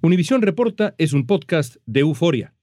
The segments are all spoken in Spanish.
Univisión Reporta es un podcast de euforia.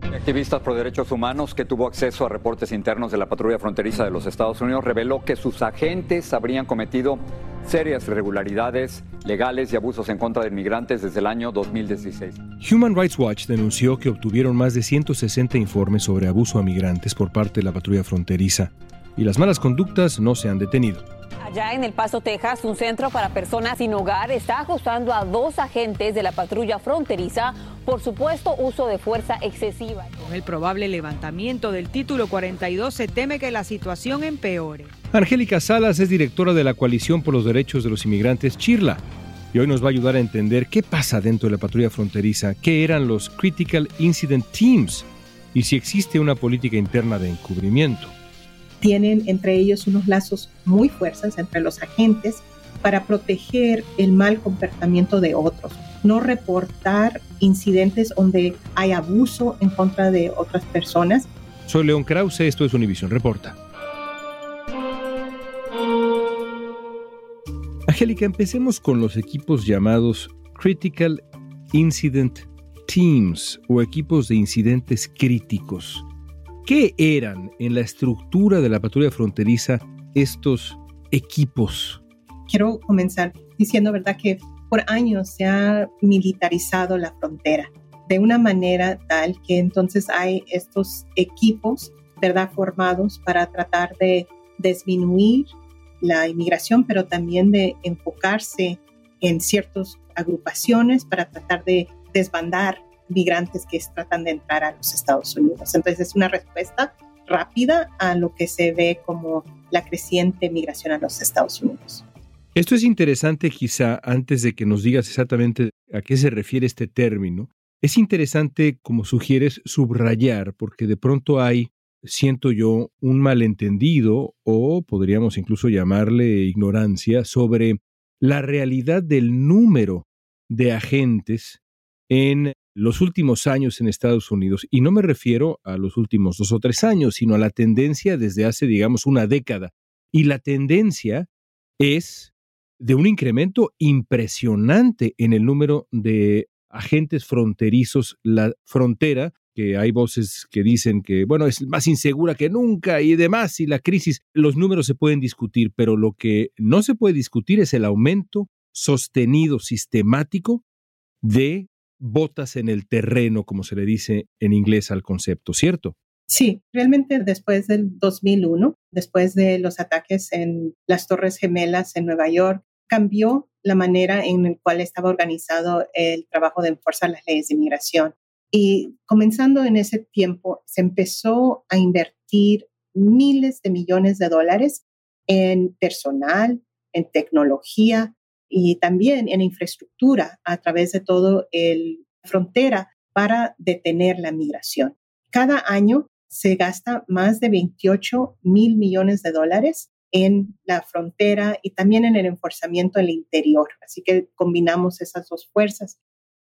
Activistas por derechos humanos que tuvo acceso a reportes internos de la patrulla fronteriza de los Estados Unidos reveló que sus agentes habrían cometido serias irregularidades legales y abusos en contra de inmigrantes desde el año 2016. Human Rights Watch denunció que obtuvieron más de 160 informes sobre abuso a migrantes por parte de la patrulla fronteriza y las malas conductas no se han detenido. Allá en El Paso, Texas, un centro para personas sin hogar está ajustando a dos agentes de la patrulla fronteriza por supuesto uso de fuerza excesiva. Con el probable levantamiento del título 42 se teme que la situación empeore. Angélica Salas es directora de la Coalición por los Derechos de los Inmigrantes Chirla y hoy nos va a ayudar a entender qué pasa dentro de la patrulla fronteriza, qué eran los Critical Incident Teams y si existe una política interna de encubrimiento tienen entre ellos unos lazos muy fuertes entre los agentes para proteger el mal comportamiento de otros, no reportar incidentes donde hay abuso en contra de otras personas. Soy León Krause, esto es Univision Reporta. Angélica, empecemos con los equipos llamados Critical Incident Teams o equipos de incidentes críticos. ¿Qué eran en la estructura de la patrulla fronteriza estos equipos? Quiero comenzar diciendo, ¿verdad?, que por años se ha militarizado la frontera de una manera tal que entonces hay estos equipos, ¿verdad?, formados para tratar de disminuir la inmigración, pero también de enfocarse en ciertas agrupaciones para tratar de desbandar migrantes que tratan de entrar a los Estados Unidos. Entonces es una respuesta rápida a lo que se ve como la creciente migración a los Estados Unidos. Esto es interesante quizá antes de que nos digas exactamente a qué se refiere este término. Es interesante, como sugieres, subrayar, porque de pronto hay, siento yo, un malentendido o podríamos incluso llamarle ignorancia sobre la realidad del número de agentes en los últimos años en Estados Unidos, y no me refiero a los últimos dos o tres años, sino a la tendencia desde hace, digamos, una década. Y la tendencia es de un incremento impresionante en el número de agentes fronterizos. La frontera, que hay voces que dicen que, bueno, es más insegura que nunca y demás, y la crisis, los números se pueden discutir, pero lo que no se puede discutir es el aumento sostenido, sistemático de botas en el terreno, como se le dice en inglés al concepto, ¿cierto? Sí, realmente después del 2001, después de los ataques en las Torres Gemelas en Nueva York, cambió la manera en la cual estaba organizado el trabajo de enforzar las leyes de inmigración. Y comenzando en ese tiempo, se empezó a invertir miles de millones de dólares en personal, en tecnología, y también en infraestructura a través de todo el frontera para detener la migración. Cada año se gasta más de 28 mil millones de dólares en la frontera y también en el enforzamiento del interior. Así que combinamos esas dos fuerzas.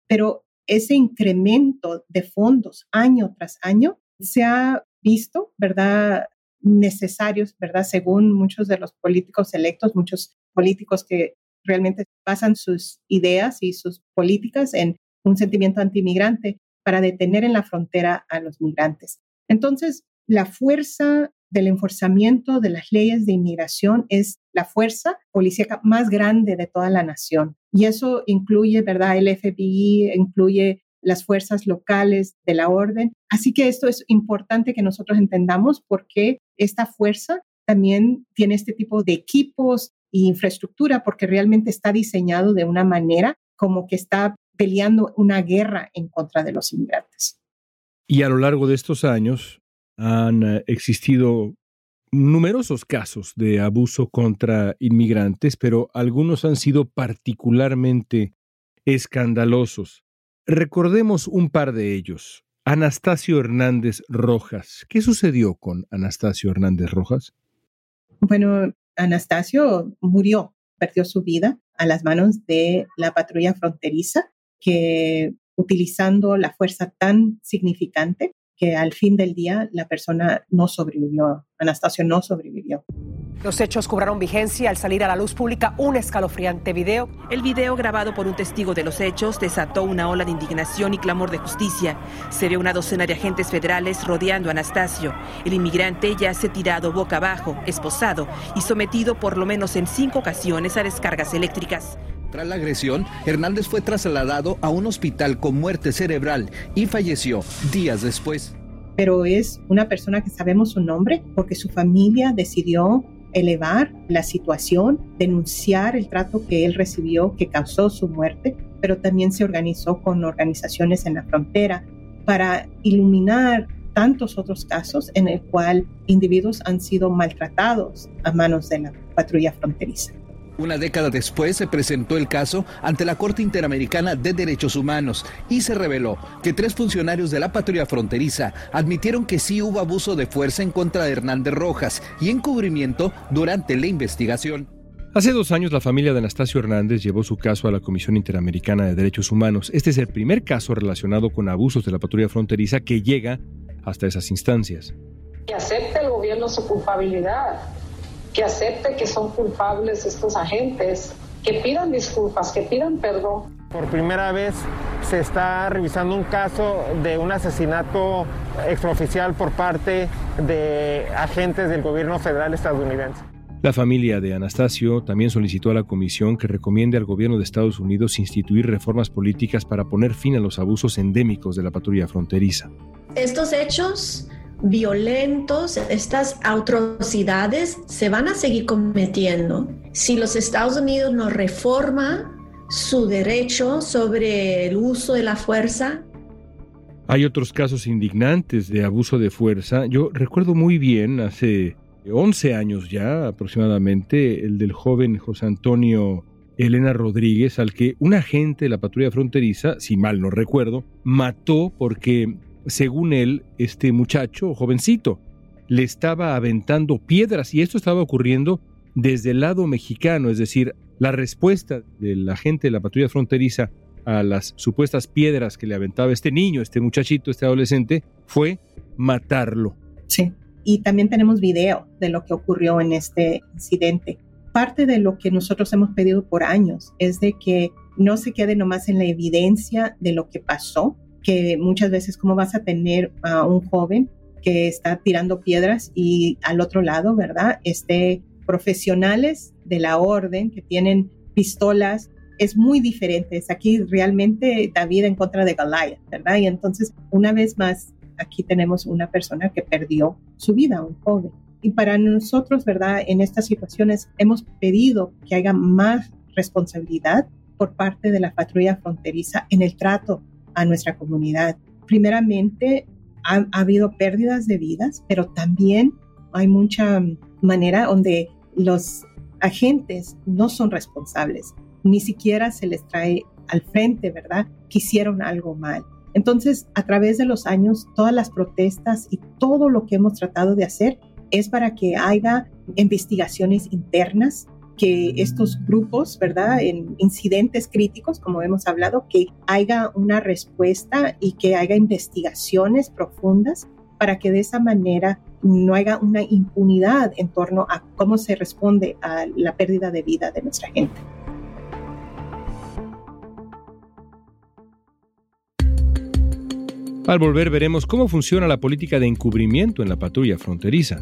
Pero ese incremento de fondos año tras año se ha visto, ¿verdad? Necesarios, ¿verdad? Según muchos de los políticos electos, muchos políticos que realmente basan sus ideas y sus políticas en un sentimiento antimigrante para detener en la frontera a los migrantes. Entonces, la fuerza del enforzamiento de las leyes de inmigración es la fuerza policíaca más grande de toda la nación. Y eso incluye, ¿verdad? El FBI, incluye las fuerzas locales de la orden. Así que esto es importante que nosotros entendamos porque esta fuerza también tiene este tipo de equipos e infraestructura porque realmente está diseñado de una manera como que está peleando una guerra en contra de los inmigrantes. Y a lo largo de estos años han eh, existido numerosos casos de abuso contra inmigrantes, pero algunos han sido particularmente escandalosos. Recordemos un par de ellos. Anastasio Hernández Rojas. ¿Qué sucedió con Anastasio Hernández Rojas? Bueno, Anastasio murió, perdió su vida a las manos de la patrulla fronteriza que utilizando la fuerza tan significante que al fin del día la persona no sobrevivió, Anastasio no sobrevivió. Los hechos cobraron vigencia al salir a la luz pública un escalofriante video. El video grabado por un testigo de los hechos desató una ola de indignación y clamor de justicia. Se ve una docena de agentes federales rodeando a Anastasio. El inmigrante ya se tirado boca abajo, esposado y sometido por lo menos en cinco ocasiones a descargas eléctricas. Tras la agresión, Hernández fue trasladado a un hospital con muerte cerebral y falleció días después. Pero es una persona que sabemos su nombre porque su familia decidió elevar la situación, denunciar el trato que él recibió que causó su muerte, pero también se organizó con organizaciones en la frontera para iluminar tantos otros casos en el cual individuos han sido maltratados a manos de la patrulla fronteriza. Una década después se presentó el caso ante la Corte Interamericana de Derechos Humanos y se reveló que tres funcionarios de la patrulla fronteriza admitieron que sí hubo abuso de fuerza en contra de Hernández Rojas y encubrimiento durante la investigación. Hace dos años la familia de Anastasio Hernández llevó su caso a la Comisión Interamericana de Derechos Humanos. Este es el primer caso relacionado con abusos de la patrulla fronteriza que llega hasta esas instancias. Que acepte el gobierno su culpabilidad que acepte que son culpables estos agentes, que pidan disculpas, que pidan perdón. Por primera vez se está revisando un caso de un asesinato extraoficial por parte de agentes del gobierno federal estadounidense. La familia de Anastasio también solicitó a la comisión que recomiende al gobierno de Estados Unidos instituir reformas políticas para poner fin a los abusos endémicos de la patrulla fronteriza. Estos hechos violentos, estas atrocidades se van a seguir cometiendo si los Estados Unidos no reforma su derecho sobre el uso de la fuerza. Hay otros casos indignantes de abuso de fuerza. Yo recuerdo muy bien, hace 11 años ya aproximadamente, el del joven José Antonio Elena Rodríguez, al que un agente de la patrulla fronteriza, si mal no recuerdo, mató porque según él, este muchacho, jovencito, le estaba aventando piedras y esto estaba ocurriendo desde el lado mexicano, es decir, la respuesta de la gente de la patrulla fronteriza a las supuestas piedras que le aventaba este niño, este muchachito, este adolescente, fue matarlo. Sí, y también tenemos video de lo que ocurrió en este incidente. Parte de lo que nosotros hemos pedido por años es de que no se quede nomás en la evidencia de lo que pasó, que muchas veces cómo vas a tener a un joven que está tirando piedras y al otro lado, ¿verdad? Este, profesionales de la orden que tienen pistolas, es muy diferente. Es aquí realmente David en contra de Goliath, ¿verdad? Y entonces, una vez más, aquí tenemos una persona que perdió su vida, un joven. Y para nosotros, ¿verdad? En estas situaciones hemos pedido que haya más responsabilidad por parte de la patrulla fronteriza en el trato a nuestra comunidad. Primeramente, ha, habido pérdidas de vidas, pero también hay mucha manera donde los agentes no son responsables, ni siquiera se les trae al frente, ¿verdad? Que hicieron algo mal. Entonces, a través de los años, todas las protestas y todo lo que hemos tratado de hacer es para que haya investigaciones internas, que estos grupos, ¿verdad? En incidentes críticos, como hemos hablado, que haya una respuesta y que haya investigaciones profundas para que de esa manera no haya una impunidad en torno a cómo se responde a la pérdida de vida de nuestra gente. Al volver veremos cómo funciona la política de encubrimiento en la patrulla fronteriza.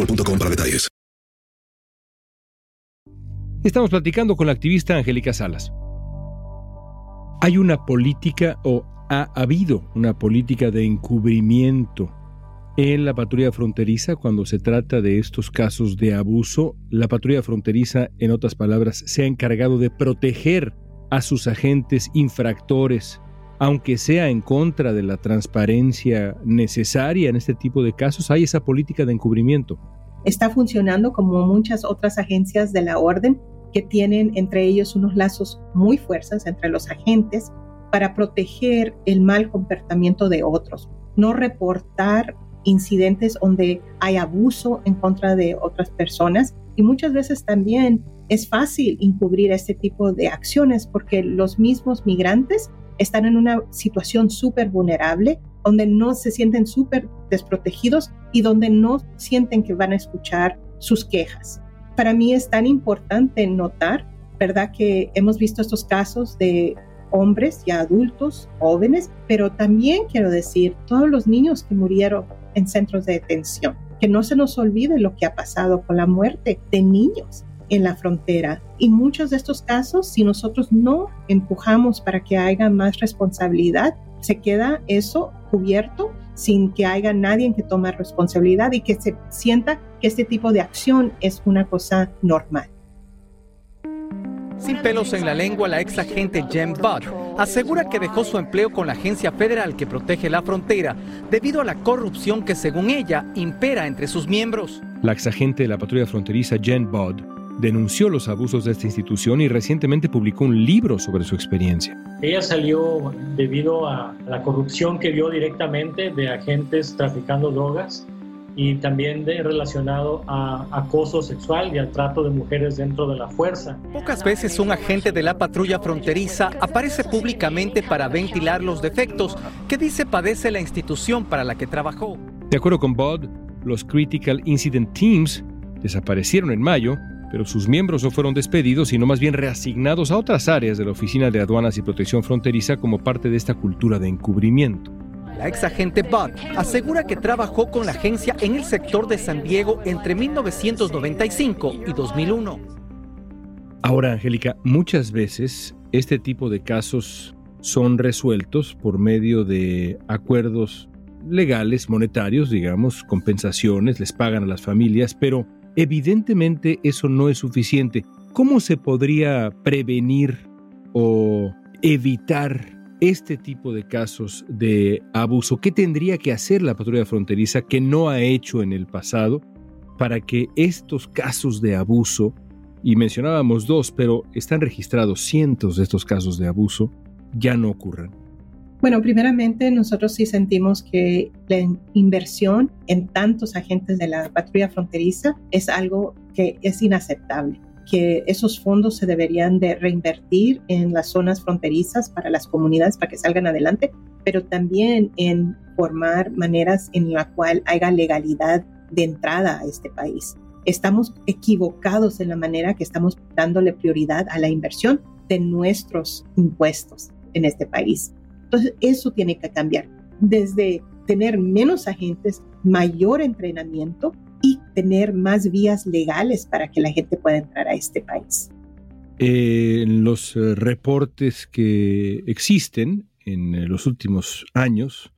para detalles. Estamos platicando con la activista Angélica Salas. Hay una política o ha habido una política de encubrimiento en la patrulla fronteriza cuando se trata de estos casos de abuso. La patrulla fronteriza, en otras palabras, se ha encargado de proteger a sus agentes infractores, aunque sea en contra de la transparencia necesaria en este tipo de casos, hay esa política de encubrimiento. Está funcionando como muchas otras agencias de la orden que tienen entre ellos unos lazos muy fuertes entre los agentes para proteger el mal comportamiento de otros, no reportar incidentes donde hay abuso en contra de otras personas. Y muchas veces también es fácil encubrir este tipo de acciones porque los mismos migrantes están en una situación súper vulnerable donde no se sienten súper desprotegidos y donde no sienten que van a escuchar sus quejas. Para mí es tan importante notar, ¿verdad? Que hemos visto estos casos de hombres y adultos, jóvenes, pero también quiero decir todos los niños que murieron en centros de detención. Que no se nos olvide lo que ha pasado con la muerte de niños en la frontera. Y muchos de estos casos, si nosotros no empujamos para que haya más responsabilidad, se queda eso cubierto sin que haya nadie que tome responsabilidad y que se sienta que este tipo de acción es una cosa normal. Sin pelos en la lengua, la ex agente Jen Budd asegura que dejó su empleo con la agencia federal que protege la frontera debido a la corrupción que, según ella, impera entre sus miembros. La ex agente de la patrulla fronteriza Jen Budd denunció los abusos de esta institución y recientemente publicó un libro sobre su experiencia. Ella salió debido a la corrupción que vio directamente de agentes traficando drogas y también de, relacionado a acoso sexual y al trato de mujeres dentro de la fuerza. Pocas veces un agente de la patrulla fronteriza aparece públicamente para ventilar los defectos que dice padece la institución para la que trabajó. De acuerdo con Bud, los Critical Incident Teams desaparecieron en mayo pero sus miembros no fueron despedidos, sino más bien reasignados a otras áreas de la Oficina de Aduanas y Protección Fronteriza como parte de esta cultura de encubrimiento. La ex agente Budd asegura que trabajó con la agencia en el sector de San Diego entre 1995 y 2001. Ahora, Angélica, muchas veces este tipo de casos son resueltos por medio de acuerdos legales, monetarios, digamos, compensaciones, les pagan a las familias, pero evidentemente eso no es suficiente. ¿Cómo se podría prevenir o evitar este tipo de casos de abuso? ¿Qué tendría que hacer la patrulla fronteriza que no ha hecho en el pasado para que estos casos de abuso, y mencionábamos dos, pero están registrados cientos de estos casos de abuso, ya no ocurran? Bueno, primeramente nosotros sí sentimos que la inversión en tantos agentes de la patrulla fronteriza es algo que es inaceptable que esos fondos se deberían de reinvertir en las zonas fronterizas para las comunidades para que salgan adelante, pero también en formar maneras en la cual haya legalidad de entrada a este país. Estamos equivocados en la manera que estamos dándole prioridad a la inversión de nuestros impuestos en este país. Entonces, eso tiene que cambiar. Desde tener menos agentes, mayor entrenamiento y tener más vías legales para que la gente pueda entrar a este país. En los eh, reportes que existen en eh, los últimos años,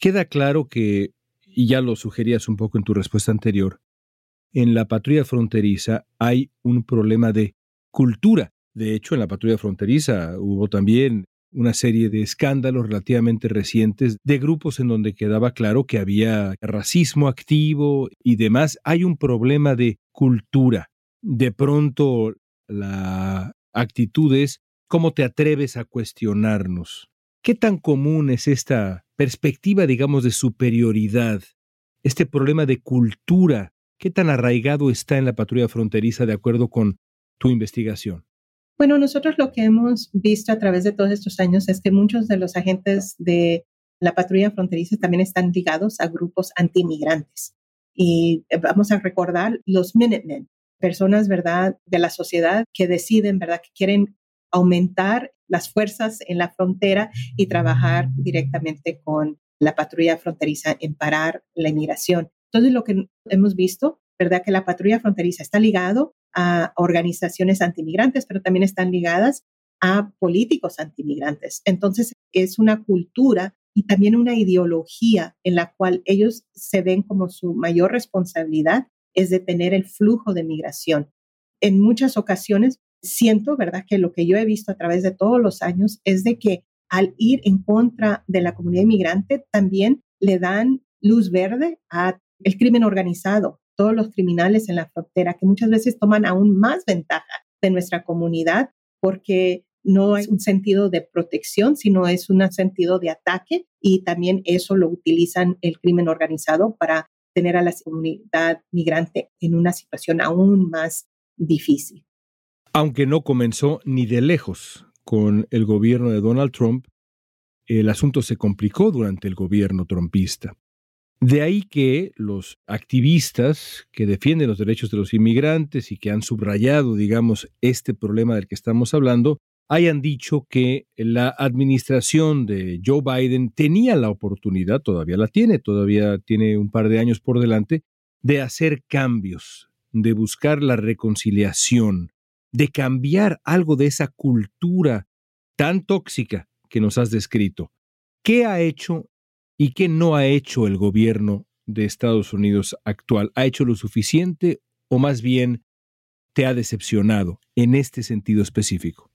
queda claro que, y ya lo sugerías un poco en tu respuesta anterior, en la patrulla fronteriza hay un problema de cultura. De hecho, en la patrulla fronteriza hubo también una serie de escándalos relativamente recientes de grupos en donde quedaba claro que había racismo activo y demás. Hay un problema de cultura. De pronto la actitud es cómo te atreves a cuestionarnos. ¿Qué tan común es esta perspectiva, digamos, de superioridad? Este problema de cultura, ¿qué tan arraigado está en la patrulla fronteriza de acuerdo con tu investigación? Bueno, nosotros lo que hemos visto a través de todos estos años es que muchos de los agentes de la patrulla fronteriza también están ligados a grupos antimigrantes. Y eh, vamos a recordar los Minutemen, personas, ¿verdad?, de la sociedad que deciden, ¿verdad?, que quieren aumentar las fuerzas en la frontera y trabajar directamente con la patrulla fronteriza en parar la inmigración. Entonces, lo que hemos visto, ¿verdad?, que la patrulla fronteriza está ligado a organizaciones antimigrantes, pero también están ligadas a políticos antimigrantes. Entonces, es una cultura y también una ideología en la cual ellos se ven como su mayor responsabilidad es detener el flujo de migración. En muchas ocasiones siento, ¿verdad?, que lo que yo he visto a través de todos los años es de que al ir en contra de la comunidad inmigrante también le dan luz verde a el crimen organizado, todos los criminales en la frontera, que muchas veces toman aún más ventaja de nuestra comunidad porque no es un sentido de protección, sino es un sentido de ataque y también eso lo utilizan el crimen organizado para tener a la comunidad migrante en una situación aún más difícil. Aunque no comenzó ni de lejos con el gobierno de Donald Trump, el asunto se complicó durante el gobierno trumpista. De ahí que los activistas que defienden los derechos de los inmigrantes y que han subrayado, digamos, este problema del que estamos hablando, hayan dicho que la administración de Joe Biden tenía la oportunidad, todavía la tiene, todavía tiene un par de años por delante, de hacer cambios, de buscar la reconciliación, de cambiar algo de esa cultura tan tóxica que nos has descrito. ¿Qué ha hecho ¿Y qué no ha hecho el gobierno de Estados Unidos actual? ¿Ha hecho lo suficiente o más bien te ha decepcionado en este sentido específico?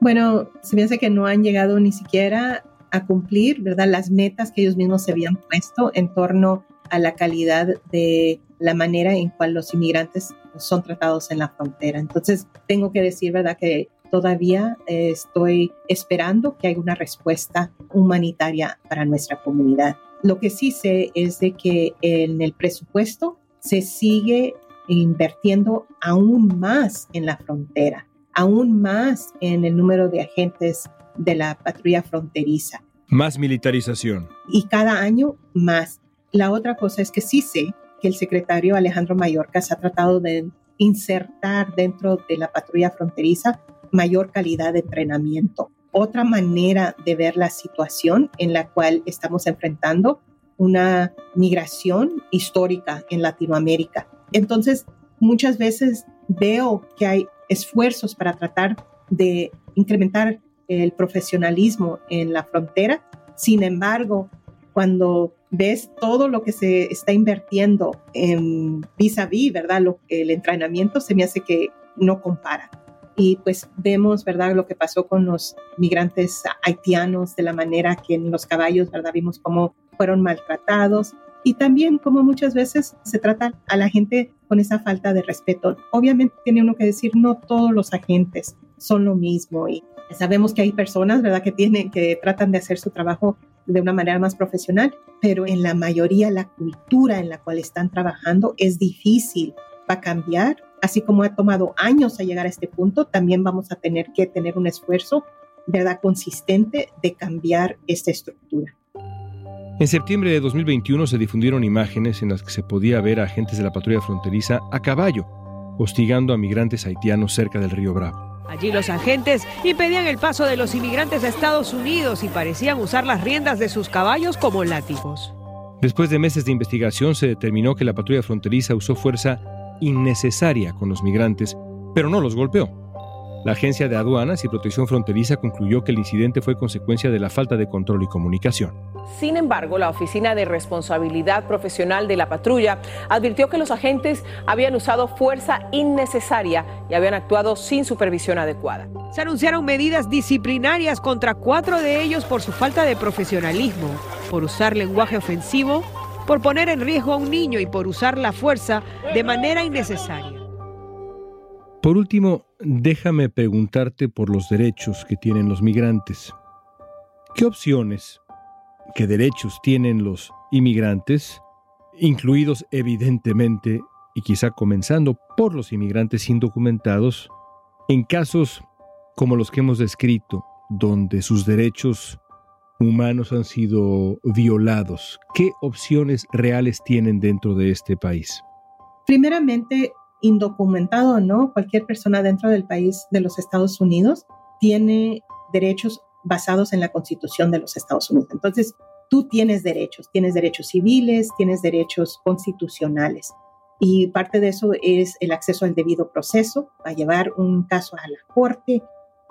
Bueno, se hace que no han llegado ni siquiera a cumplir, ¿verdad? Las metas que ellos mismos se habían puesto en torno a la calidad de la manera en cual los inmigrantes son tratados en la frontera. Entonces, tengo que decir, ¿verdad? Que todavía eh, estoy esperando que haya una respuesta humanitaria para nuestra comunidad. Lo que sí sé es de que en el presupuesto se sigue invirtiendo aún más en la frontera, aún más en el número de agentes de la patrulla fronteriza. Más militarización. Y cada año más. La otra cosa es que sí sé que el secretario Alejandro Mayorkas ha tratado de insertar dentro de la patrulla fronteriza mayor calidad de entrenamiento. Otra manera de ver la situación en la cual estamos enfrentando una migración histórica en Latinoamérica. Entonces, muchas veces veo que hay esfuerzos para tratar de incrementar el profesionalismo en la frontera. Sin embargo, cuando ves todo lo que se está invirtiendo en vis a vis, ¿verdad? Lo, el entrenamiento se me hace que no compara. Y pues vemos, ¿verdad? Lo que pasó con los migrantes haitianos, de la manera que en los caballos, ¿verdad? Vimos cómo fueron maltratados y también como muchas veces se trata a la gente con esa falta de respeto. Obviamente tiene uno que decir, no todos los agentes son lo mismo y sabemos que hay personas, ¿verdad?, que tienen, que tratan de hacer su trabajo de una manera más profesional, pero en la mayoría la cultura en la cual están trabajando es difícil, va a cambiar, así como ha tomado años a llegar a este punto, también vamos a tener que tener un esfuerzo, ¿verdad?, consistente de cambiar esta estructura. En septiembre de 2021 se difundieron imágenes en las que se podía ver a agentes de la patrulla fronteriza a caballo, hostigando a migrantes haitianos cerca del río Bravo. Allí los agentes impedían el paso de los inmigrantes a Estados Unidos y parecían usar las riendas de sus caballos como látigos. Después de meses de investigación se determinó que la patrulla fronteriza usó fuerza innecesaria con los migrantes, pero no los golpeó. La Agencia de Aduanas y Protección Fronteriza concluyó que el incidente fue consecuencia de la falta de control y comunicación. Sin embargo, la Oficina de Responsabilidad Profesional de la Patrulla advirtió que los agentes habían usado fuerza innecesaria y habían actuado sin supervisión adecuada. Se anunciaron medidas disciplinarias contra cuatro de ellos por su falta de profesionalismo, por usar lenguaje ofensivo, por poner en riesgo a un niño y por usar la fuerza de manera innecesaria. Por último, déjame preguntarte por los derechos que tienen los migrantes. ¿Qué opciones, qué derechos tienen los inmigrantes, incluidos evidentemente y quizá comenzando por los inmigrantes indocumentados, en casos como los que hemos descrito, donde sus derechos humanos han sido violados? ¿Qué opciones reales tienen dentro de este país? Primeramente, indocumentado o no, cualquier persona dentro del país de los Estados Unidos tiene derechos basados en la Constitución de los Estados Unidos. Entonces, tú tienes derechos, tienes derechos civiles, tienes derechos constitucionales. Y parte de eso es el acceso al debido proceso, a llevar un caso a la corte,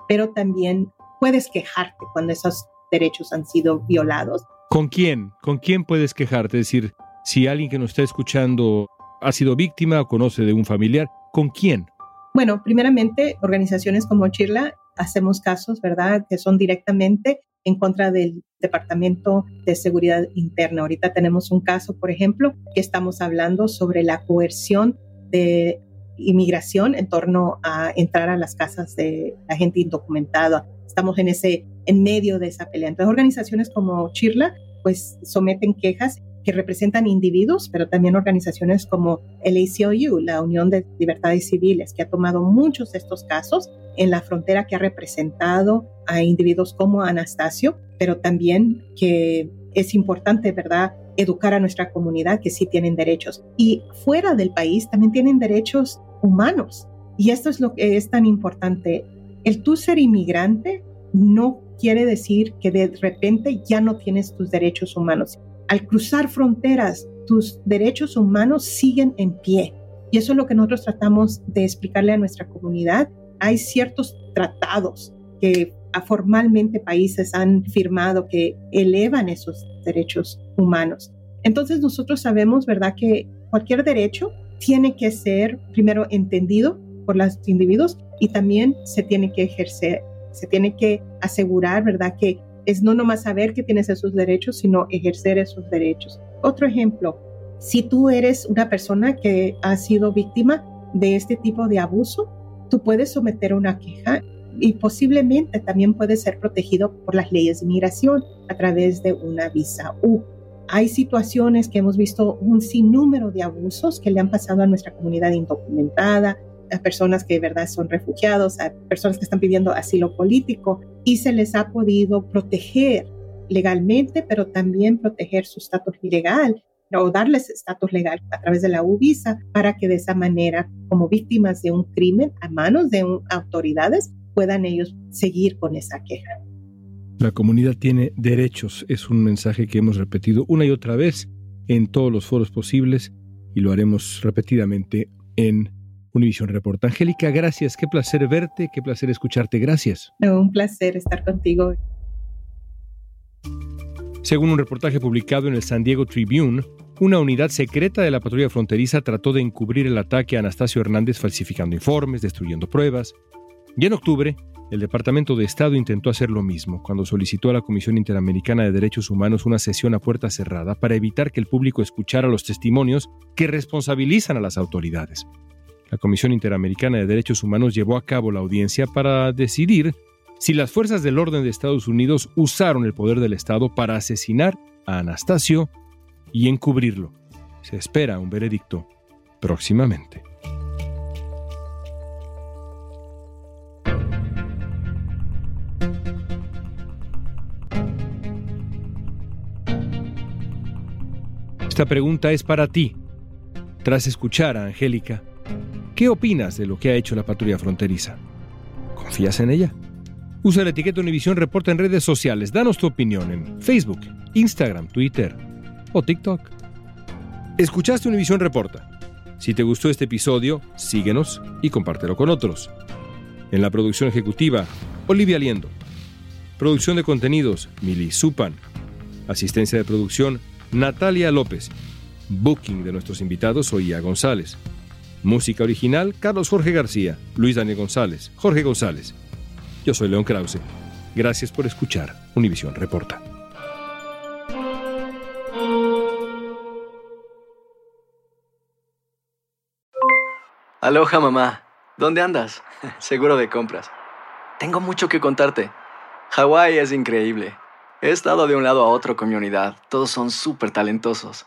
pero también puedes quejarte cuando esos derechos han sido violados. ¿Con quién? ¿Con quién puedes quejarte? Es decir, si alguien que nos está escuchando ha sido víctima o conoce de un familiar. ¿Con quién? Bueno, primeramente, organizaciones como Chirla hacemos casos, ¿verdad?, que son directamente en contra del Departamento de Seguridad Interna. Ahorita tenemos un caso, por ejemplo, que estamos hablando sobre la coerción de inmigración en torno a entrar a las casas de la gente indocumentada. Estamos en ese en medio de esa pelea. Entonces, organizaciones como Chirla pues someten quejas que representan individuos, pero también organizaciones como el ACLU, la Unión de Libertades Civiles, que ha tomado muchos de estos casos en la frontera que ha representado a individuos como Anastasio, pero también que es importante, ¿verdad?, educar a nuestra comunidad que sí tienen derechos. Y fuera del país también tienen derechos humanos. Y esto es lo que es tan importante. El tú ser inmigrante no quiere decir que de repente ya no tienes tus derechos humanos al cruzar fronteras, tus derechos humanos siguen en pie. Y eso es lo que nosotros tratamos de explicarle a nuestra comunidad. Hay ciertos tratados que formalmente países han firmado que elevan esos derechos humanos. Entonces nosotros sabemos, ¿verdad?, que cualquier derecho tiene que ser primero entendido por los individuos y también se tiene que ejercer, se tiene que asegurar, ¿verdad?, que es no nomás saber que tienes esos derechos, sino ejercer esos derechos. Otro ejemplo, si tú eres una persona que ha sido víctima de este tipo de abuso, tú puedes someter una queja y posiblemente también puedes ser protegido por las leyes de inmigración a través de una visa U. Hay situaciones que hemos visto un sinnúmero de abusos que le han pasado a nuestra comunidad indocumentada, a personas que de verdad son refugiados, a personas que están pidiendo asilo político y se les ha podido proteger legalmente, pero también proteger su estatus legal o darles estatus legal a través de la U-Visa para que de esa manera, como víctimas de un crimen a manos de autoridades, puedan ellos seguir con esa queja. La comunidad tiene derechos, es un mensaje que hemos repetido una y otra vez en todos los foros posibles y lo haremos repetidamente en Univision Reporta. Angélica, gracias. Qué placer verte, qué placer escucharte. Gracias. Un placer estar contigo. Según un reportaje publicado en el San Diego Tribune, una unidad secreta de la patrulla fronteriza trató de encubrir el ataque a Anastasio Hernández falsificando informes, destruyendo pruebas. Y en octubre, el Departamento de Estado intentó hacer lo mismo cuando solicitó a la Comisión Interamericana de Derechos Humanos una sesión a puerta cerrada para evitar que el público escuchara los testimonios que responsabilizan a las autoridades. La Comisión Interamericana de Derechos Humanos llevó a cabo la audiencia para decidir si las fuerzas del orden de Estados Unidos usaron el poder del Estado para asesinar a Anastasio y encubrirlo. Se espera un veredicto próximamente. Esta pregunta es para ti. Tras escuchar a Angélica, ¿qué opinas de lo que ha hecho la patrulla fronteriza? ¿Confías en ella? Usa la etiqueta Univisión Reporta en redes sociales. Danos tu opinión en Facebook, Instagram, Twitter o TikTok. Escuchaste Univisión Reporta. Si te gustó este episodio, síguenos y compártelo con otros. En la producción ejecutiva, Olivia Liendo. Producción de contenidos, Mili Supan. Asistencia de producción, Natalia López. Booking de nuestros invitados, Oía González. Música original, Carlos Jorge García, Luis Daniel González, Jorge González. Yo soy León Krause. Gracias por escuchar Univisión Reporta. Aloha mamá. ¿Dónde andas? Seguro de compras. Tengo mucho que contarte. Hawái es increíble. He estado de un lado a otro con mi unidad. Todos son súper talentosos.